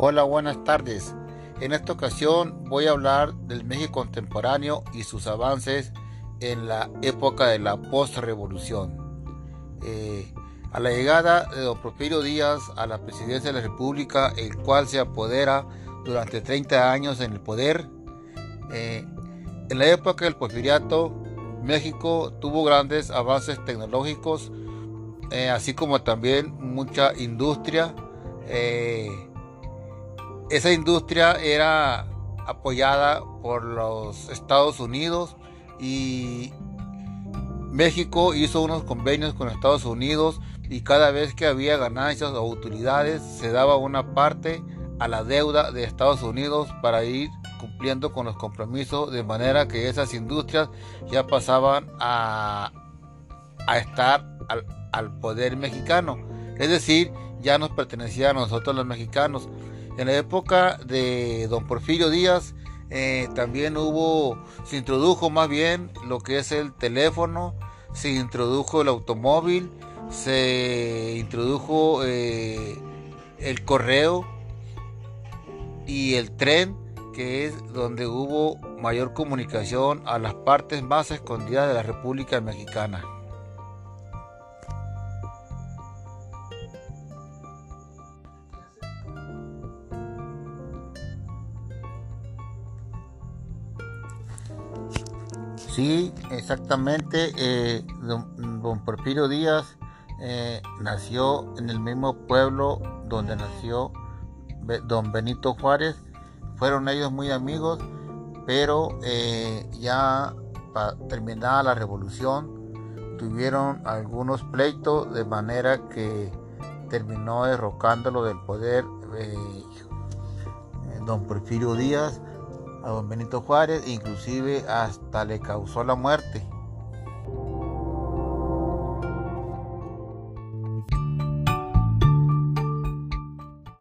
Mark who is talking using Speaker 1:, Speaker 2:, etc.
Speaker 1: Hola, buenas tardes. En esta ocasión voy a hablar del México contemporáneo y sus avances en la época de la postrevolución. Eh, a la llegada de don Porfirio Díaz a la presidencia de la República, el cual se apodera durante 30 años en el poder, eh, en la época del porfiriato, México tuvo grandes avances tecnológicos, eh, así como también mucha industria. Esa industria era apoyada por los Estados Unidos y México hizo unos convenios con Estados Unidos y cada vez que había ganancias o utilidades se daba una parte a la deuda de Estados Unidos para ir cumpliendo con los compromisos de manera que esas industrias ya pasaban a, estar al, al poder mexicano. Es decir, ya nos pertenecía a nosotros los mexicanos. En la época de don Porfirio Díaz eh, también hubo, se introdujo más bien lo que es el teléfono, se introdujo el automóvil, se introdujo eh, el correo y el tren, que es donde hubo mayor comunicación a las partes más escondidas de la República Mexicana. Sí, exactamente. Eh, don, Porfirio Díaz eh, nació en el mismo pueblo donde nació don Benito Juárez. Fueron ellos muy amigos, pero eh, ya para terminar la revolución tuvieron algunos pleitos de manera que terminó derrocándolo del poder don Porfirio Díaz a don Benito Juárez, inclusive hasta le causó la muerte.